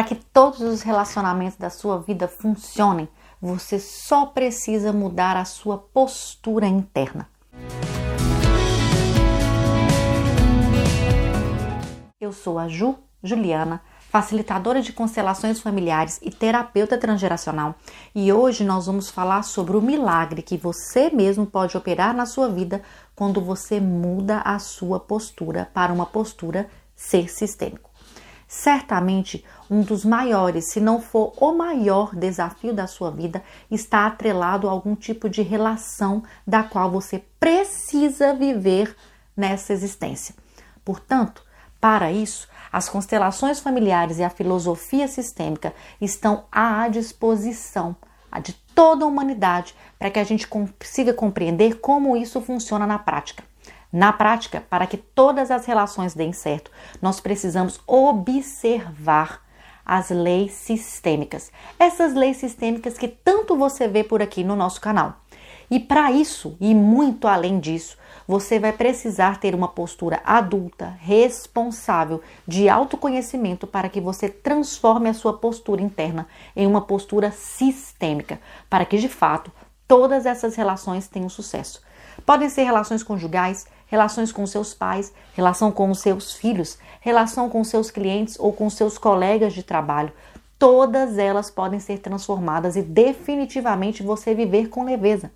Para que todos os relacionamentos da sua vida funcionem, você só precisa mudar a sua postura interna. Eu sou a Ju Juliana, facilitadora de constelações familiares e terapeuta transgeracional, e hoje nós vamos falar sobre o milagre que você mesmo pode operar na sua vida quando você muda a sua postura para uma postura ser sistêmico. Certamente, um dos maiores, se não for o maior desafio da sua vida, está atrelado a algum tipo de relação da qual você precisa viver nessa existência. Portanto, para isso, as constelações familiares e a filosofia sistêmica estão à disposição de toda a humanidade para que a gente consiga compreender como isso funciona na prática. Na prática, para que todas as relações deem certo, nós precisamos observar as leis sistêmicas. Essas leis sistêmicas que tanto você vê por aqui no nosso canal. E para isso, e muito além disso, você vai precisar ter uma postura adulta, responsável, de autoconhecimento para que você transforme a sua postura interna em uma postura sistêmica, para que de fato todas essas relações tenham sucesso. Podem ser relações conjugais, relações com seus pais, relação com os seus filhos, relação com seus clientes ou com seus colegas de trabalho. Todas elas podem ser transformadas e definitivamente você viver com leveza.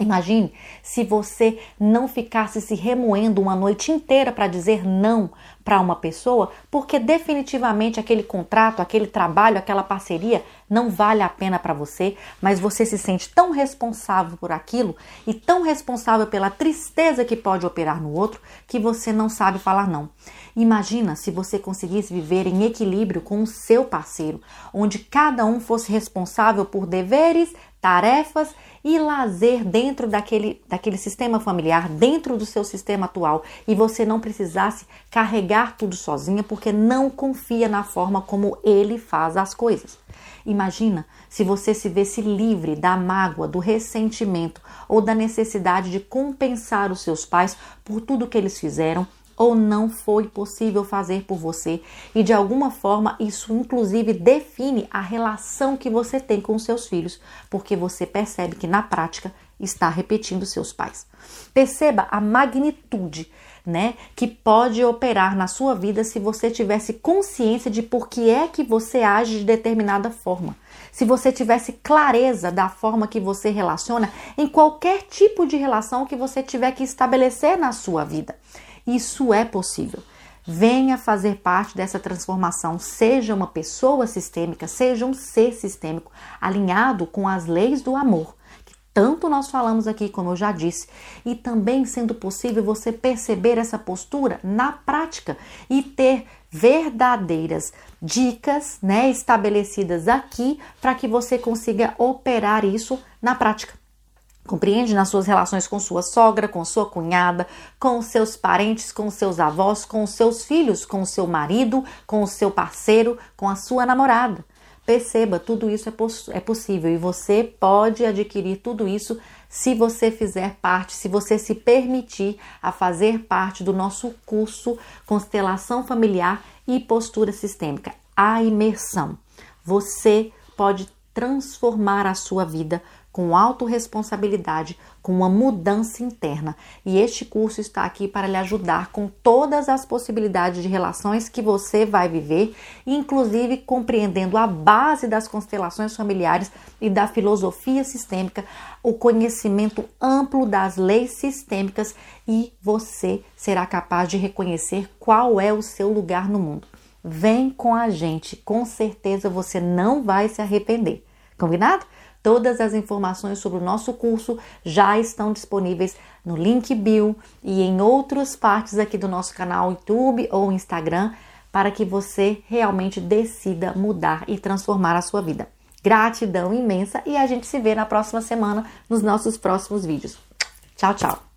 Imagine se você não ficasse se remoendo uma noite inteira para dizer não para uma pessoa, porque definitivamente aquele contrato, aquele trabalho, aquela parceria não vale a pena para você, mas você se sente tão responsável por aquilo e tão responsável pela tristeza que pode operar no outro que você não sabe falar não. Imagina se você conseguisse viver em equilíbrio com o seu parceiro, onde cada um fosse responsável por deveres, tarefas e lazer dentro daquele, daquele sistema familiar, dentro do seu sistema atual, e você não precisasse carregar tudo sozinha porque não confia na forma como ele faz as coisas. Imagina se você se vesse livre da mágoa, do ressentimento ou da necessidade de compensar os seus pais por tudo que eles fizeram ou não foi possível fazer por você e de alguma forma isso inclusive define a relação que você tem com seus filhos, porque você percebe que na prática está repetindo seus pais. Perceba a magnitude, né, que pode operar na sua vida se você tivesse consciência de por que é que você age de determinada forma. Se você tivesse clareza da forma que você relaciona em qualquer tipo de relação que você tiver que estabelecer na sua vida. Isso é possível. Venha fazer parte dessa transformação, seja uma pessoa sistêmica, seja um ser sistêmico, alinhado com as leis do amor, que tanto nós falamos aqui, como eu já disse, e também sendo possível você perceber essa postura na prática e ter verdadeiras dicas, né, estabelecidas aqui para que você consiga operar isso na prática. Compreende nas suas relações com sua sogra, com sua cunhada, com seus parentes, com seus avós, com seus filhos, com seu marido, com o seu parceiro, com a sua namorada. Perceba, tudo isso é, poss é possível e você pode adquirir tudo isso se você fizer parte, se você se permitir a fazer parte do nosso curso Constelação Familiar e Postura Sistêmica, a imersão. Você pode transformar a sua vida com autorresponsabilidade, com uma mudança interna. E este curso está aqui para lhe ajudar com todas as possibilidades de relações que você vai viver, inclusive compreendendo a base das constelações familiares e da filosofia sistêmica, o conhecimento amplo das leis sistêmicas e você será capaz de reconhecer qual é o seu lugar no mundo. Vem com a gente, com certeza você não vai se arrepender. Combinado? Todas as informações sobre o nosso curso já estão disponíveis no link bio e em outras partes aqui do nosso canal YouTube ou Instagram para que você realmente decida mudar e transformar a sua vida. Gratidão imensa e a gente se vê na próxima semana nos nossos próximos vídeos. Tchau, tchau!